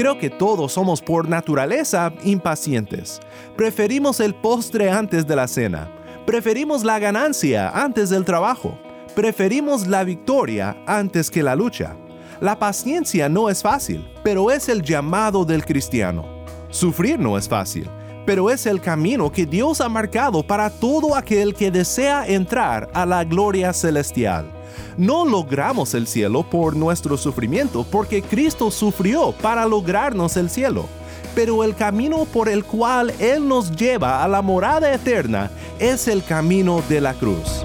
Creo que todos somos por naturaleza impacientes. Preferimos el postre antes de la cena. Preferimos la ganancia antes del trabajo. Preferimos la victoria antes que la lucha. La paciencia no es fácil, pero es el llamado del cristiano. Sufrir no es fácil, pero es el camino que Dios ha marcado para todo aquel que desea entrar a la gloria celestial. No logramos el cielo por nuestro sufrimiento, porque Cristo sufrió para lograrnos el cielo. Pero el camino por el cual Él nos lleva a la morada eterna es el camino de la cruz.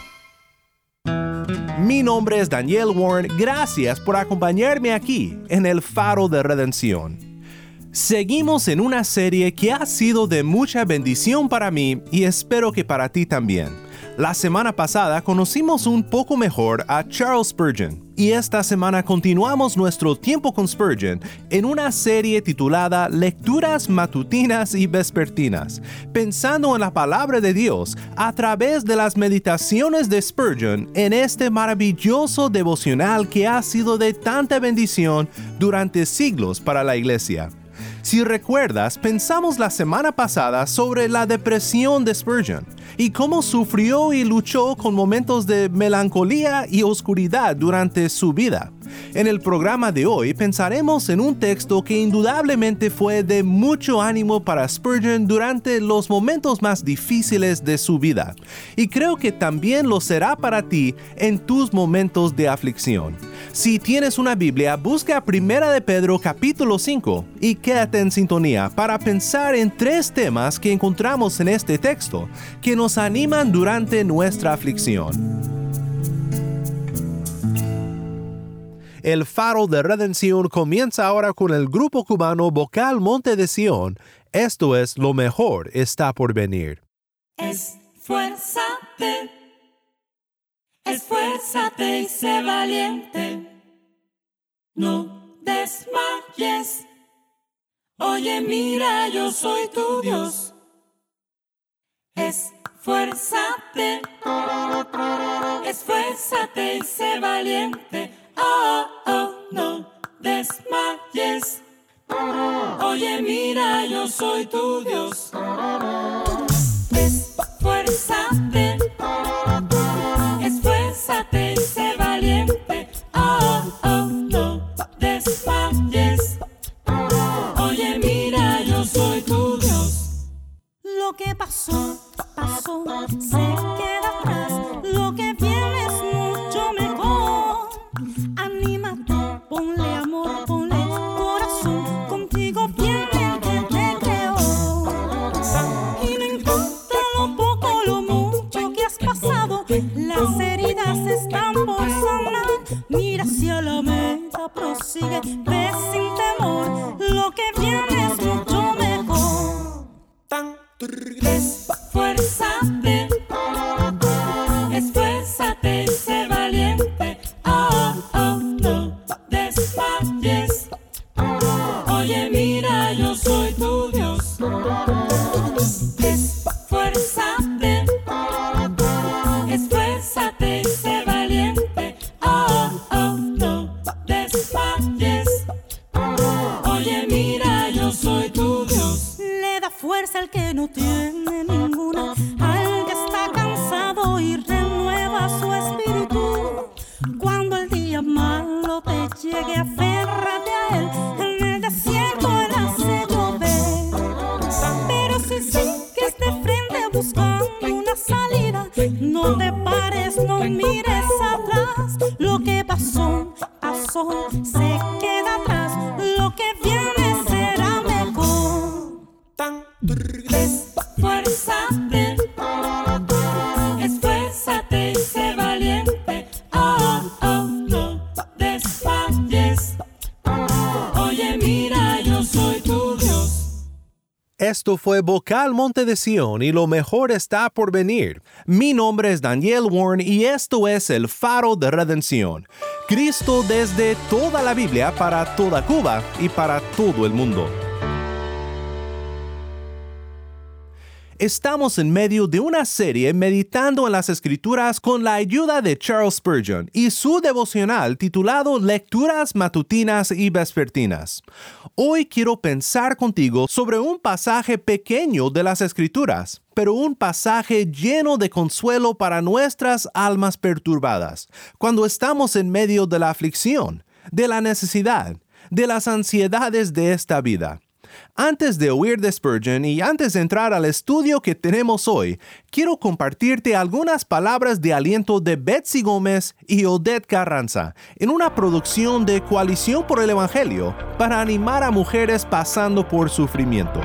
Mi nombre es Daniel Warren, gracias por acompañarme aquí en el Faro de Redención. Seguimos en una serie que ha sido de mucha bendición para mí y espero que para ti también. La semana pasada conocimos un poco mejor a Charles Spurgeon y esta semana continuamos nuestro tiempo con Spurgeon en una serie titulada Lecturas matutinas y vespertinas, pensando en la palabra de Dios a través de las meditaciones de Spurgeon en este maravilloso devocional que ha sido de tanta bendición durante siglos para la iglesia. Si recuerdas, pensamos la semana pasada sobre la depresión de Spurgeon y cómo sufrió y luchó con momentos de melancolía y oscuridad durante su vida. En el programa de hoy pensaremos en un texto que indudablemente fue de mucho ánimo para Spurgeon durante los momentos más difíciles de su vida, y creo que también lo será para ti en tus momentos de aflicción. Si tienes una Biblia, busca Primera de Pedro capítulo 5 y quédate en sintonía para pensar en tres temas que encontramos en este texto que nos animan durante nuestra aflicción. El faro de redención comienza ahora con el grupo cubano vocal Monte de Sion. Esto es Lo mejor está por venir. Esfuérzate, esfuérzate y sé valiente. No desmayes. Oye, mira, yo soy tu Dios. Esfuérzate, esfuérzate y sé valiente oh, oh, no desmayes. Oye, mira, yo soy tu Dios. Esfuérzate, esfuérzate y sé valiente. Oh, oh, no desmayes. Oye, mira, yo soy tu Dios. Lo que pasó, pasó, se fuerza el que no tiene. Esto fue Vocal Monte de Sion y lo mejor está por venir. Mi nombre es Daniel Warren y esto es el faro de redención. Cristo desde toda la Biblia para toda Cuba y para todo el mundo. Estamos en medio de una serie meditando en las escrituras con la ayuda de Charles Spurgeon y su devocional titulado Lecturas matutinas y vespertinas. Hoy quiero pensar contigo sobre un pasaje pequeño de las escrituras, pero un pasaje lleno de consuelo para nuestras almas perturbadas, cuando estamos en medio de la aflicción, de la necesidad, de las ansiedades de esta vida. Antes de oír de Spurgeon y antes de entrar al estudio que tenemos hoy, quiero compartirte algunas palabras de aliento de Betsy Gómez y Odette Carranza en una producción de Coalición por el Evangelio para animar a mujeres pasando por sufrimiento.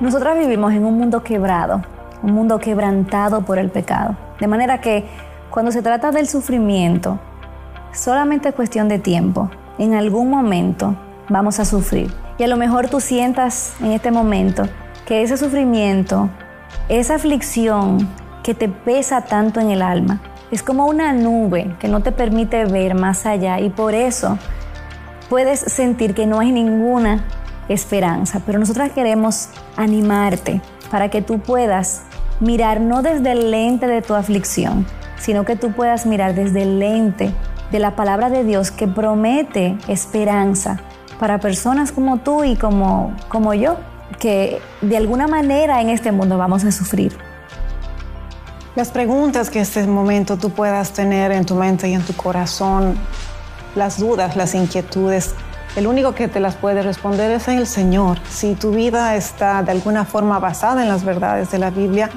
Nosotras vivimos en un mundo quebrado, un mundo quebrantado por el pecado. De manera que cuando se trata del sufrimiento, solamente es cuestión de tiempo. En algún momento vamos a sufrir. Y a lo mejor tú sientas en este momento que ese sufrimiento, esa aflicción que te pesa tanto en el alma, es como una nube que no te permite ver más allá y por eso puedes sentir que no hay ninguna esperanza. Pero nosotras queremos animarte para que tú puedas mirar no desde el lente de tu aflicción, sino que tú puedas mirar desde el lente de la palabra de Dios que promete esperanza para personas como tú y como, como yo, que de alguna manera en este mundo vamos a sufrir. Las preguntas que en este momento tú puedas tener en tu mente y en tu corazón, las dudas, las inquietudes, el único que te las puede responder es el Señor. Si tu vida está de alguna forma basada en las verdades de la Biblia,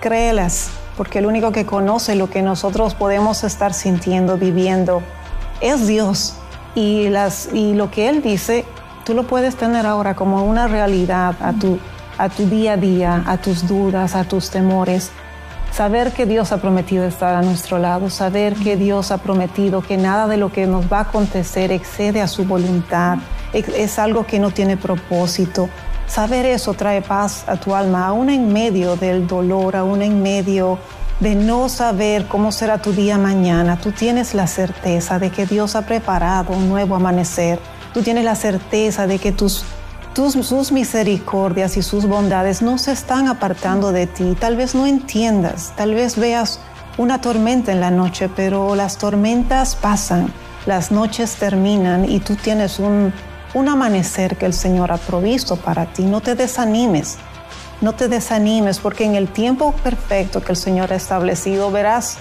créelas, porque el único que conoce lo que nosotros podemos estar sintiendo, viviendo, es Dios. Y, lo que Él dice, tú lo puedes tener ahora como una realidad a tu día a día, a tus dudas, a tus temores. Saber que Dios ha prometido estar a nuestro lado, saber que Dios ha prometido que nada de lo que nos va a acontecer excede a su voluntad, es algo que no tiene propósito. Saber eso trae paz a tu alma, aún en medio del dolor, aún en medio de no saber cómo será tu día mañana. Tú tienes la certeza de que Dios ha preparado un nuevo amanecer. Tú tienes la certeza de que tus tus, sus misericordias y sus bondades no se están apartando de ti. Tal vez no entiendas, tal vez veas una tormenta en la noche, pero las tormentas pasan, las noches terminan y tú tienes un, un amanecer que el Señor ha provisto para ti. No te desanimes, no te desanimes porque en el tiempo perfecto que el Señor ha establecido verás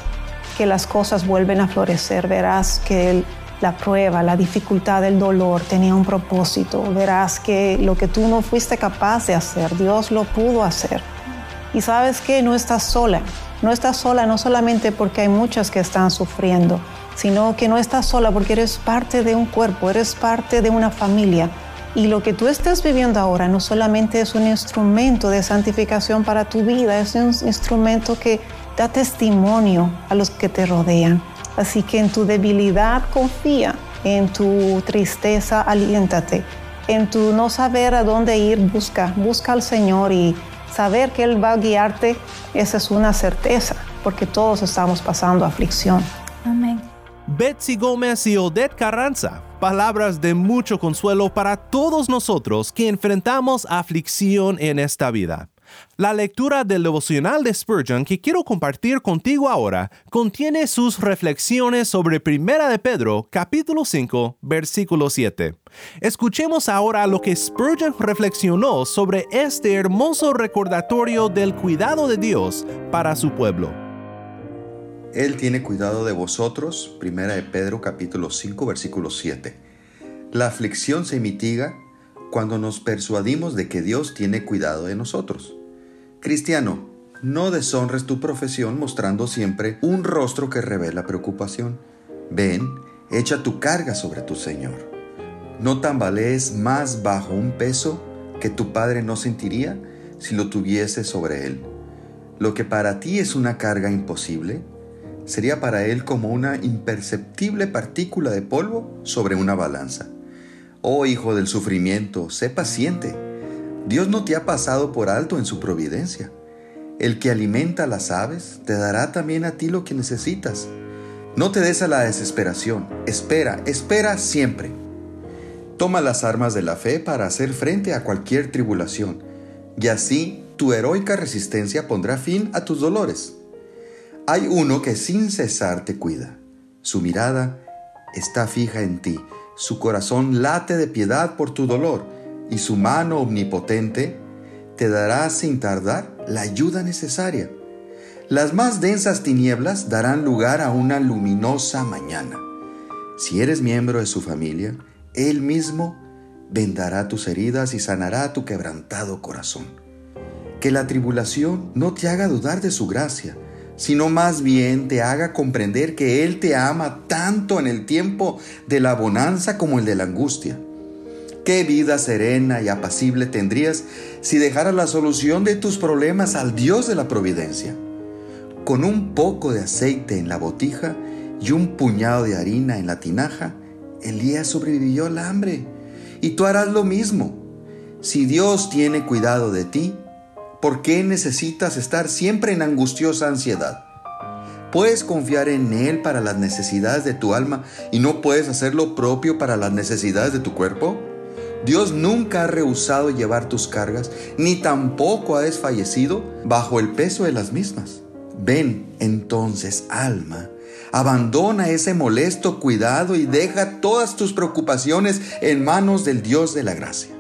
que las cosas vuelven a florecer, verás que el la prueba, la dificultad, el dolor tenía un propósito. Verás que lo que tú no fuiste capaz de hacer, Dios lo pudo hacer. Y sabes que no estás sola. No estás sola no solamente porque hay muchas que están sufriendo, sino que no estás sola porque eres parte de un cuerpo, eres parte de una familia. Y lo que tú estás viviendo ahora no solamente es un instrumento de santificación para tu vida, es un instrumento que da testimonio a los que te rodean. Así que en tu debilidad confía, en tu tristeza aliéntate, en tu no saber a dónde ir busca, busca al Señor y saber que Él va a guiarte, esa es una certeza, porque todos estamos pasando aflicción. Betsy Gómez y Odette Carranza, palabras de mucho consuelo para todos nosotros que enfrentamos aflicción en esta vida. La lectura del devocional de Spurgeon que quiero compartir contigo ahora contiene sus reflexiones sobre Primera de Pedro, capítulo 5, versículo 7. Escuchemos ahora lo que Spurgeon reflexionó sobre este hermoso recordatorio del cuidado de Dios para su pueblo. Él tiene cuidado de vosotros, Primera de Pedro capítulo 5 versículo 7. La aflicción se mitiga cuando nos persuadimos de que Dios tiene cuidado de nosotros. Cristiano, no deshonres tu profesión mostrando siempre un rostro que revela preocupación. Ven, echa tu carga sobre tu Señor. no tambalees más bajo un peso que tu Padre no sentiría si lo tuviese sobre él. Lo que para ti es una carga imposible, sería para él como una imperceptible partícula de polvo sobre una balanza. Oh hijo del sufrimiento, sé paciente. Dios no te ha pasado por alto en su providencia. El que alimenta a las aves te dará también a ti lo que necesitas. No te des a la desesperación, espera, espera siempre. Toma las armas de la fe para hacer frente a cualquier tribulación, y así tu heroica resistencia pondrá fin a tus dolores. Hay uno que sin cesar te cuida. Su mirada está fija en ti, su corazón late de piedad por tu dolor, y su mano omnipotente te dará sin tardar la ayuda necesaria. Las más densas tinieblas darán lugar a una luminosa mañana. Si eres miembro de su familia, Él mismo vendará tus heridas y sanará tu quebrantado corazón. Que la tribulación no te haga dudar de su gracia, sino más bien te haga comprender que Él te ama tanto en el tiempo de la bonanza como el de la angustia. Qué vida serena y apacible tendrías si dejaras la solución de tus problemas al Dios de la providencia. Con un poco de aceite en la botija y un puñado de harina en la tinaja, Elías sobrevivió al hambre. Y tú harás lo mismo. Si Dios tiene cuidado de ti, ¿por qué necesitas estar siempre en angustiosa ansiedad? ¿Puedes confiar en Él para las necesidades de tu alma y no puedes hacer lo propio para las necesidades de tu cuerpo? Dios nunca ha rehusado llevar tus cargas, ni tampoco ha desfallecido bajo el peso de las mismas. Ven entonces, alma, abandona ese molesto cuidado y deja todas tus preocupaciones en manos del Dios de la gracia.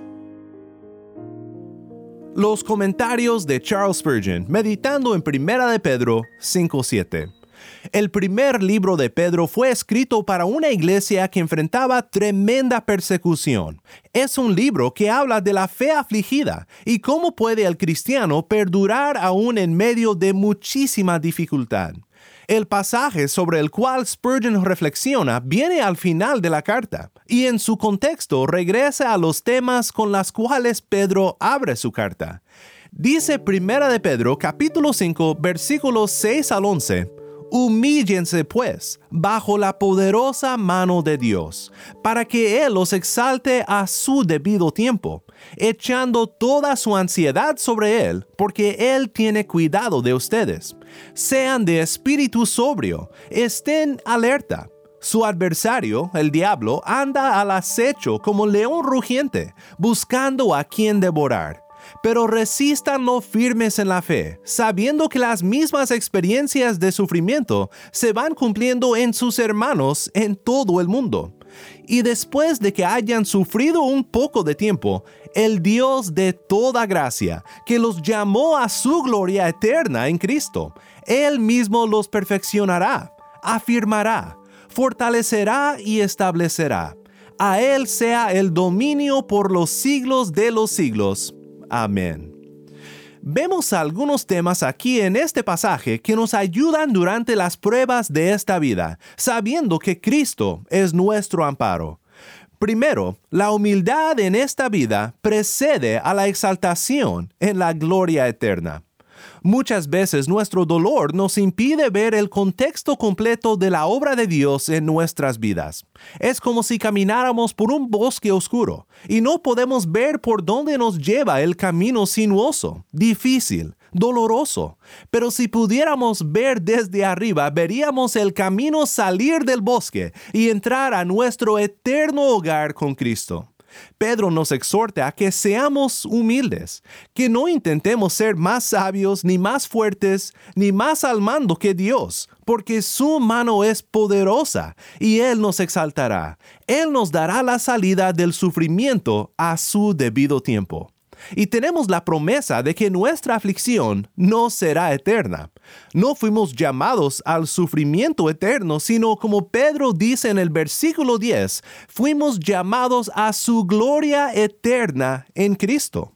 Los comentarios de Charles Spurgeon meditando en 1 de Pedro 5.7. El primer libro de Pedro fue escrito para una iglesia que enfrentaba tremenda persecución. Es un libro que habla de la fe afligida y cómo puede el cristiano perdurar aún en medio de muchísima dificultad. El pasaje sobre el cual Spurgeon reflexiona viene al final de la carta y en su contexto regresa a los temas con los cuales Pedro abre su carta. Dice 1 de Pedro capítulo 5 versículos 6 al 11, Humíllense pues bajo la poderosa mano de Dios, para que Él los exalte a su debido tiempo, echando toda su ansiedad sobre Él, porque Él tiene cuidado de ustedes. Sean de espíritu sobrio, estén alerta. Su adversario, el diablo, anda al acecho como león rugiente, buscando a quien devorar pero resístanlo firmes en la fe, sabiendo que las mismas experiencias de sufrimiento se van cumpliendo en sus hermanos en todo el mundo. Y después de que hayan sufrido un poco de tiempo, el Dios de toda gracia, que los llamó a su gloria eterna en Cristo, Él mismo los perfeccionará, afirmará, fortalecerá y establecerá. A Él sea el dominio por los siglos de los siglos. Amén. Vemos algunos temas aquí en este pasaje que nos ayudan durante las pruebas de esta vida, sabiendo que Cristo es nuestro amparo. Primero, la humildad en esta vida precede a la exaltación en la gloria eterna. Muchas veces nuestro dolor nos impide ver el contexto completo de la obra de Dios en nuestras vidas. Es como si camináramos por un bosque oscuro y no podemos ver por dónde nos lleva el camino sinuoso, difícil, doloroso. Pero si pudiéramos ver desde arriba, veríamos el camino salir del bosque y entrar a nuestro eterno hogar con Cristo. Pedro nos exhorta a que seamos humildes, que no intentemos ser más sabios, ni más fuertes, ni más al mando que Dios, porque su mano es poderosa y Él nos exaltará. Él nos dará la salida del sufrimiento a su debido tiempo y tenemos la promesa de que nuestra aflicción no será eterna. No fuimos llamados al sufrimiento eterno, sino como Pedro dice en el versículo 10, fuimos llamados a su gloria eterna en Cristo.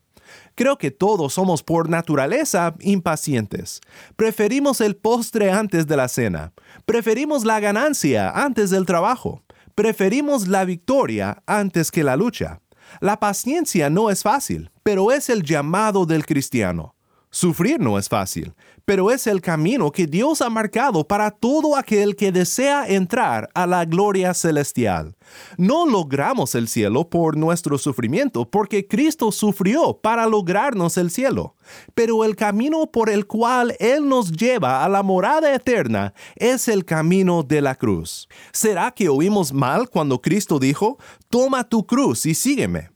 Creo que todos somos por naturaleza impacientes. Preferimos el postre antes de la cena. Preferimos la ganancia antes del trabajo Preferimos la victoria antes que la lucha. La paciencia no es fácil, pero es el llamado del cristiano. Sufrir no es fácil, pero es el camino que Dios ha marcado para todo aquel que desea entrar a la gloria celestial. No logramos el cielo por nuestro sufrimiento, porque Cristo sufrió para lograrnos el cielo. Pero el camino por el cual Él nos lleva a la morada eterna es el camino de la cruz. ¿Será que oímos mal cuando Cristo dijo, Toma tu cruz y sígueme?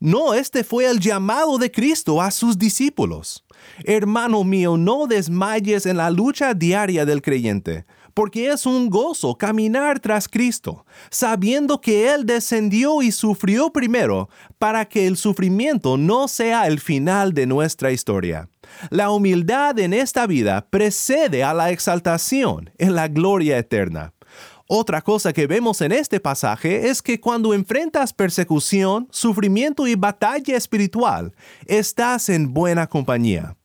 No, este fue el llamado de Cristo a sus discípulos. Hermano mío, no desmayes en la lucha diaria del creyente, porque es un gozo caminar tras Cristo, sabiendo que Él descendió y sufrió primero para que el sufrimiento no sea el final de nuestra historia. La humildad en esta vida precede a la exaltación en la gloria eterna. Otra cosa que vemos en este pasaje es que cuando enfrentas persecución, sufrimiento y batalla espiritual, estás en buena compañía.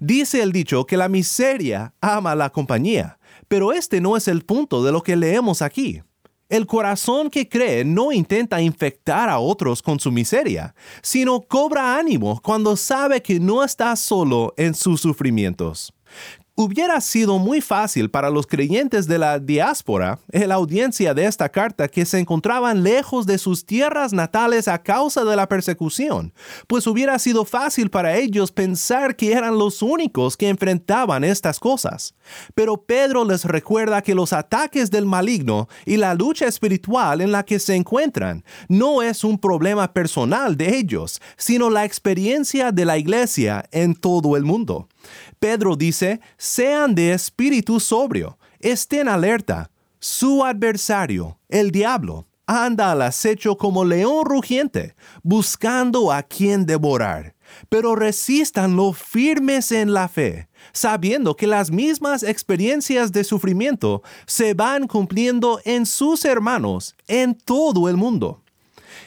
Dice el dicho que la miseria ama la compañía, pero este no es el punto de lo que leemos aquí. El corazón que cree no intenta infectar a otros con su miseria, sino cobra ánimo cuando sabe que no está solo en sus sufrimientos. Hubiera sido muy fácil para los creyentes de la diáspora, la audiencia de esta carta, que se encontraban lejos de sus tierras natales a causa de la persecución, pues hubiera sido fácil para ellos pensar que eran los únicos que enfrentaban estas cosas. Pero Pedro les recuerda que los ataques del maligno y la lucha espiritual en la que se encuentran no es un problema personal de ellos, sino la experiencia de la iglesia en todo el mundo. Pedro dice, sean de espíritu sobrio, estén alerta. Su adversario, el diablo, anda al acecho como león rugiente, buscando a quien devorar. Pero resístanlo firmes en la fe, sabiendo que las mismas experiencias de sufrimiento se van cumpliendo en sus hermanos en todo el mundo.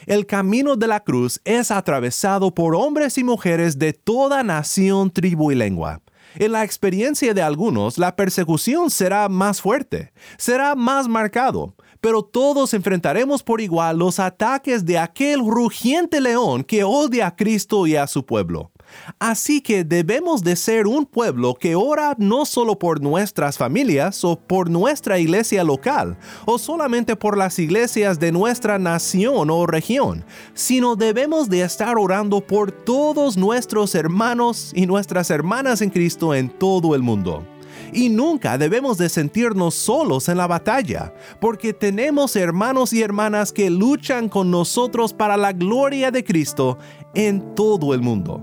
El camino de la cruz es atravesado por hombres y mujeres de toda nación, tribu y lengua. En la experiencia de algunos, la persecución será más fuerte, será más marcado, pero todos enfrentaremos por igual los ataques de aquel rugiente león que odia a Cristo y a su pueblo. Así que debemos de ser un pueblo que ora no solo por nuestras familias o por nuestra iglesia local, o solamente por las iglesias de nuestra nación o región, sino debemos de estar orando por todos nuestros hermanos y nuestras hermanas en Cristo en todo el mundo. Y nunca debemos de sentirnos solos en la batalla, porque tenemos hermanos y hermanas que luchan con nosotros para la gloria de Cristo en todo el mundo.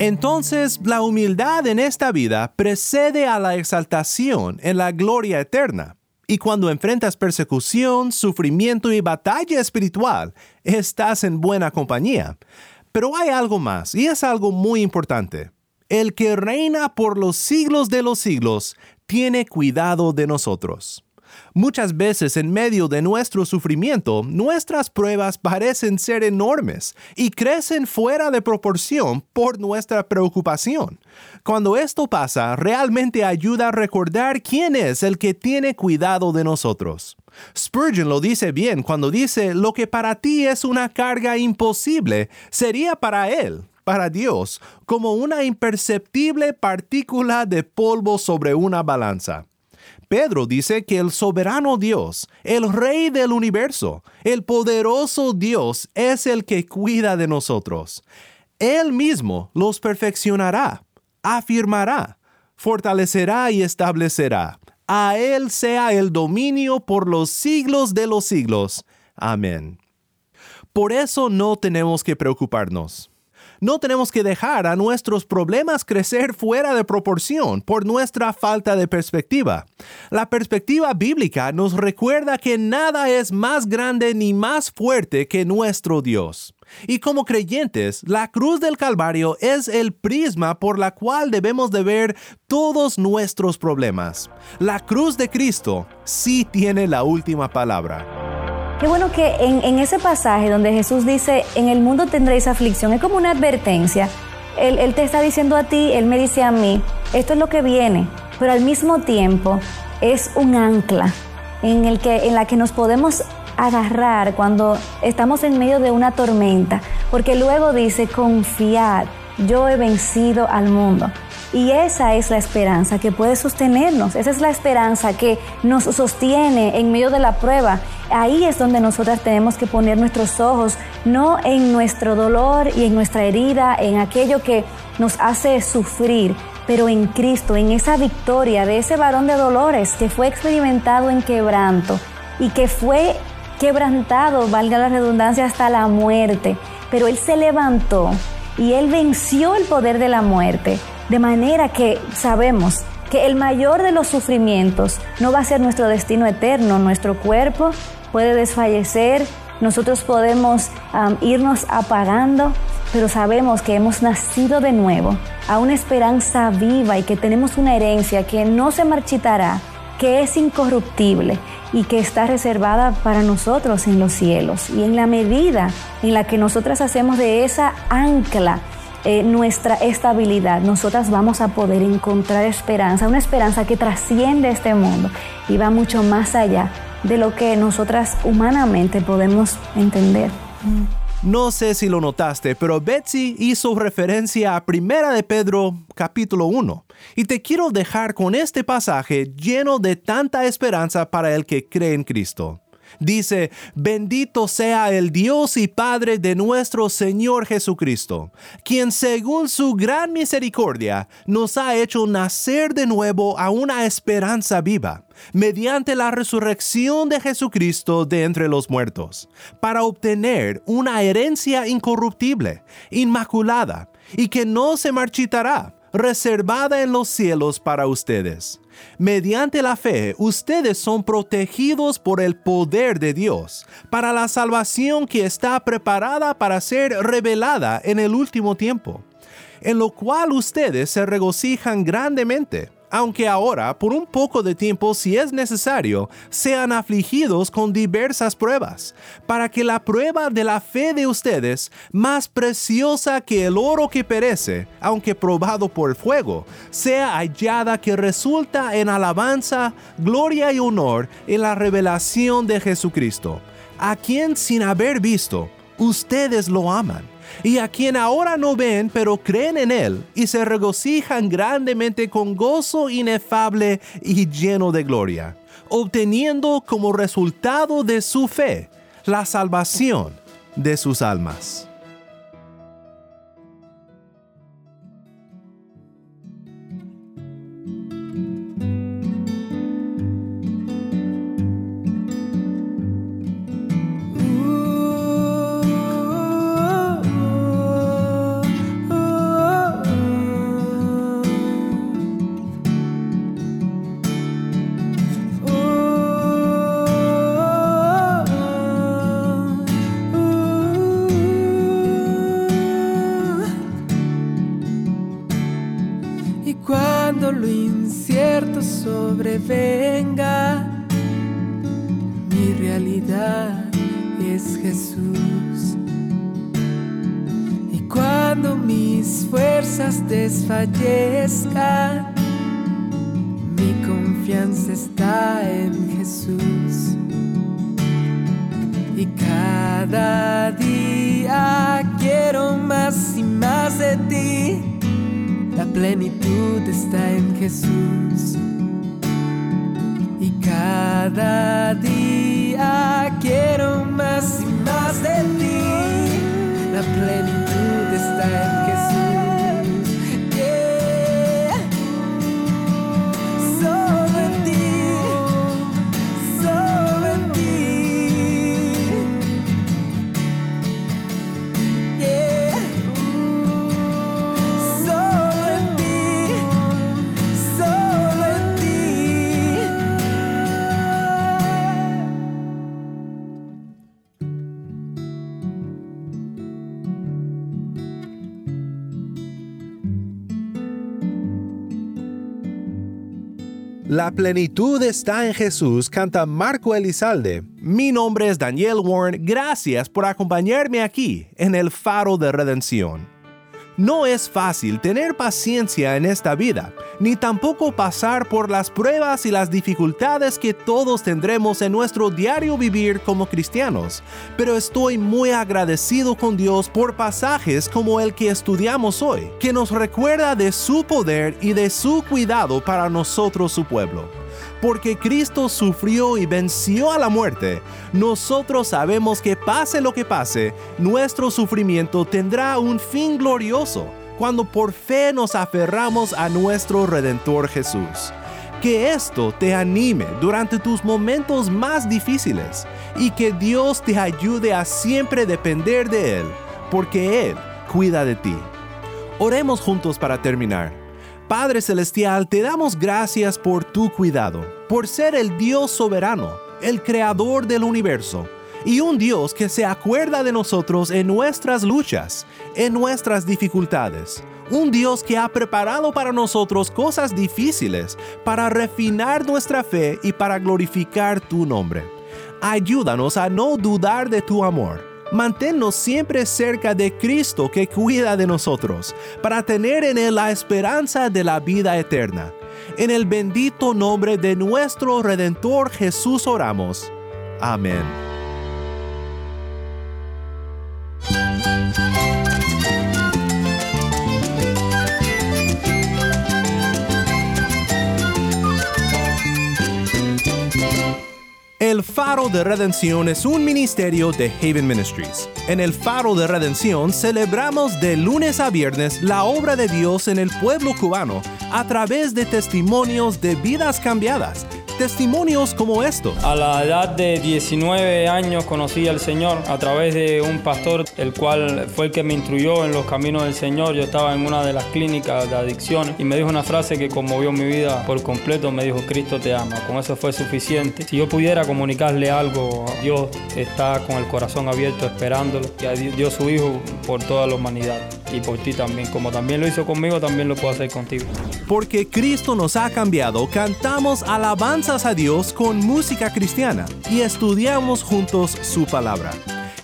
Entonces la humildad en esta vida precede a la exaltación en la gloria eterna. Y cuando enfrentas persecución, sufrimiento y batalla espiritual, estás en buena compañía. Pero hay algo más, y es algo muy importante. El que reina por los siglos de los siglos tiene cuidado de nosotros. Muchas veces en medio de nuestro sufrimiento, nuestras pruebas parecen ser enormes y crecen fuera de proporción por nuestra preocupación. Cuando esto pasa, realmente ayuda a recordar quién es el que tiene cuidado de nosotros. Spurgeon lo dice bien cuando dice, lo que para ti es una carga imposible, sería para él, para Dios, como una imperceptible partícula de polvo sobre una balanza. Pedro dice que el soberano Dios, el Rey del universo, el poderoso Dios es el que cuida de nosotros. Él mismo los perfeccionará, afirmará, fortalecerá y establecerá. A Él sea el dominio por los siglos de los siglos. Amén. Por eso no tenemos que preocuparnos. No tenemos que dejar a nuestros problemas crecer fuera de proporción por nuestra falta de perspectiva. La perspectiva bíblica nos recuerda que nada es más grande ni más fuerte que nuestro Dios. Y como creyentes, la cruz del Calvario es el prisma por la cual debemos de ver todos nuestros problemas. La cruz de Cristo sí tiene la última palabra. Qué bueno que en, ese pasaje donde Jesús dice, en el mundo tendréis aflicción, es como una advertencia. Él, él, te está diciendo a ti, Él me dice a mí, esto es lo que viene, pero al mismo tiempo es un ancla. en, el que, en la que nos podemos agarrar cuando estamos en medio de una tormenta, porque luego dice, confiad, yo he vencido al mundo. Y esa es la esperanza que puede sostenernos, esa es la esperanza que nos sostiene en medio de la prueba. Ahí es donde nosotras tenemos que poner nuestros ojos, no en nuestro dolor y en nuestra herida, en aquello que nos hace sufrir, pero en Cristo, en esa victoria de ese varón de dolores que fue experimentado en quebranto y que fue quebrantado, valga la redundancia, hasta la muerte. Pero Él se levantó y Él venció el poder de la muerte. De manera que sabemos que el mayor de los sufrimientos no va a ser nuestro destino eterno. Nuestro cuerpo puede desfallecer, nosotros podemos irnos apagando, pero sabemos que hemos nacido de nuevo a una esperanza viva y que tenemos una herencia que no se marchitará, que es incorruptible y que está reservada para nosotros en los cielos. Y en la medida en la que nosotras hacemos de esa ancla eh, nuestra estabilidad, nosotras vamos a poder encontrar esperanza, una esperanza que trasciende este mundo y va mucho más allá de lo que nosotras humanamente podemos entender. No sé si lo notaste, pero Betsy hizo referencia a Primera de Pedro capítulo 1. Y te quiero dejar con este pasaje lleno de tanta esperanza para el que cree en Cristo. Dice, bendito sea el Dios y Padre de nuestro Señor Jesucristo, quien según su gran misericordia nos ha hecho nacer de nuevo a una esperanza viva, mediante la resurrección de Jesucristo de entre los muertos, para obtener una herencia incorruptible, inmaculada, y que no se marchitará, reservada en los cielos para ustedes Mediante la fe, ustedes son protegidos por el poder de Dios para la salvación que está preparada para ser revelada en el último tiempo, en lo cual ustedes se regocijan grandemente aunque ahora, por un poco de tiempo, si es necesario, sean afligidos con diversas pruebas, para que la prueba de la fe de ustedes, más preciosa que el oro que perece, aunque probado por el fuego, sea hallada que resulta en alabanza, gloria y honor en la revelación de Jesucristo, a quien sin haber visto, ustedes lo aman y a quien ahora no ven, pero creen en Él y se regocijan grandemente con gozo inefable y lleno de gloria, obteniendo como resultado de su fe la salvación de sus almas. Cuando mis fuerzas desfallezcan, mi confianza está en Jesús. Y cada día quiero más y más de ti. La plenitud está en Jesús. Cada día quiero más y más de ti. La plenitud La plenitud está en Jesús, canta Marco Elizalde. Mi nombre es Daniel Warren, gracias por acompañarme aquí en el Faro de Redención. No es fácil tener paciencia en esta vida, ni tampoco pasar por las pruebas y las dificultades que todos tendremos en nuestro diario vivir como cristianos, pero estoy muy agradecido con Dios por pasajes como el que estudiamos hoy, que nos recuerda de su poder y de su cuidado para nosotros su pueblo. Porque Cristo sufrió y venció a la muerte, nosotros sabemos que pase lo que pase, nuestro sufrimiento tendrá un fin glorioso cuando por fe nos aferramos a nuestro Redentor Jesús. Que esto te anime durante tus momentos más difíciles y que Dios te ayude a siempre depender de Él, porque Él cuida de ti. Oremos juntos para terminar. Padre Celestial, te damos gracias por tu cuidado, por ser el Dios soberano, el creador del universo, y un Dios que se acuerda de nosotros en nuestras luchas, en nuestras dificultades. Un Dios que ha preparado para nosotros cosas difíciles para refinar nuestra fe y para glorificar tu nombre. Ayúdanos a no dudar de tu amor manténnos siempre cerca de Cristo que cuida de nosotros, para tener en Él la esperanza de la vida eterna. En el bendito nombre de nuestro Redentor Jesús oramos. Amén. Faro de Redención es un ministerio de Haven Ministries. En el Faro de Redención celebramos de lunes a viernes la obra de Dios en el pueblo cubano a través de testimonios de vidas cambiadas testimonios como esto. A la edad de 19 años conocí al Señor a través de un pastor, el cual fue el que me instruyó en los caminos del Señor. Yo estaba en una de las clínicas de adicciones y me dijo una frase que conmovió mi vida por completo. Me dijo, Cristo te ama. Con eso fue suficiente. Si yo pudiera comunicarle algo, Dios está con el corazón abierto esperándolo. Y dio su Hijo por toda la humanidad y por ti también. Como también lo hizo conmigo, también lo puedo hacer contigo. Porque Cristo nos ha cambiado, cantamos alabanzas a Dios con música cristiana y estudiamos juntos su palabra.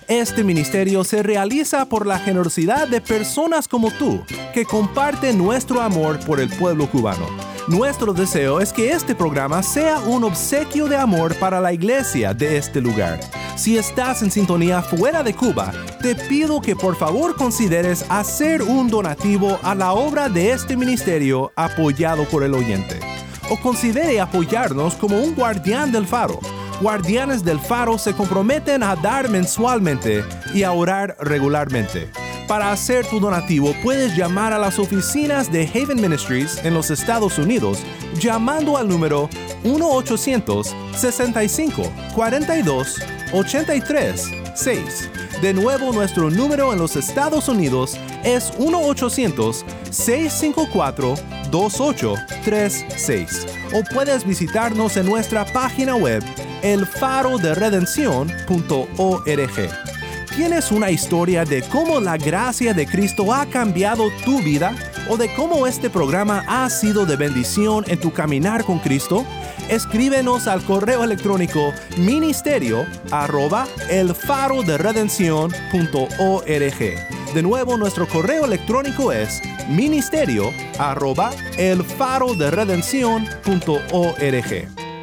Este ministerio se realiza por la generosidad de personas como tú, que comparten nuestro amor por el pueblo cubano. Nuestro deseo es que este programa sea un obsequio de amor para la iglesia de este lugar. Si estás en sintonía fuera de Cuba, te pido que por favor consideres hacer un donativo a la obra de este ministerio apoyado por el oyente. O considere apoyarnos como un guardián del faro. Guardianes del faro se comprometen a dar mensualmente y a orar regularmente. Para hacer tu donativo puedes llamar a las oficinas de Haven Ministries en los Estados Unidos llamando al número 1-800-65-42-83-6. De nuevo, nuestro número en los Estados Unidos es 1-800-654-2836. O puedes visitarnos en nuestra página web elfaroderedención.org. ¿Tienes una historia de cómo la gracia de Cristo ha cambiado tu vida? ¿O de cómo este programa ha sido de bendición en tu caminar con Cristo? Escríbenos al correo electrónico ministerio arroba el De nuevo, nuestro correo electrónico es ministerio arroba el faro de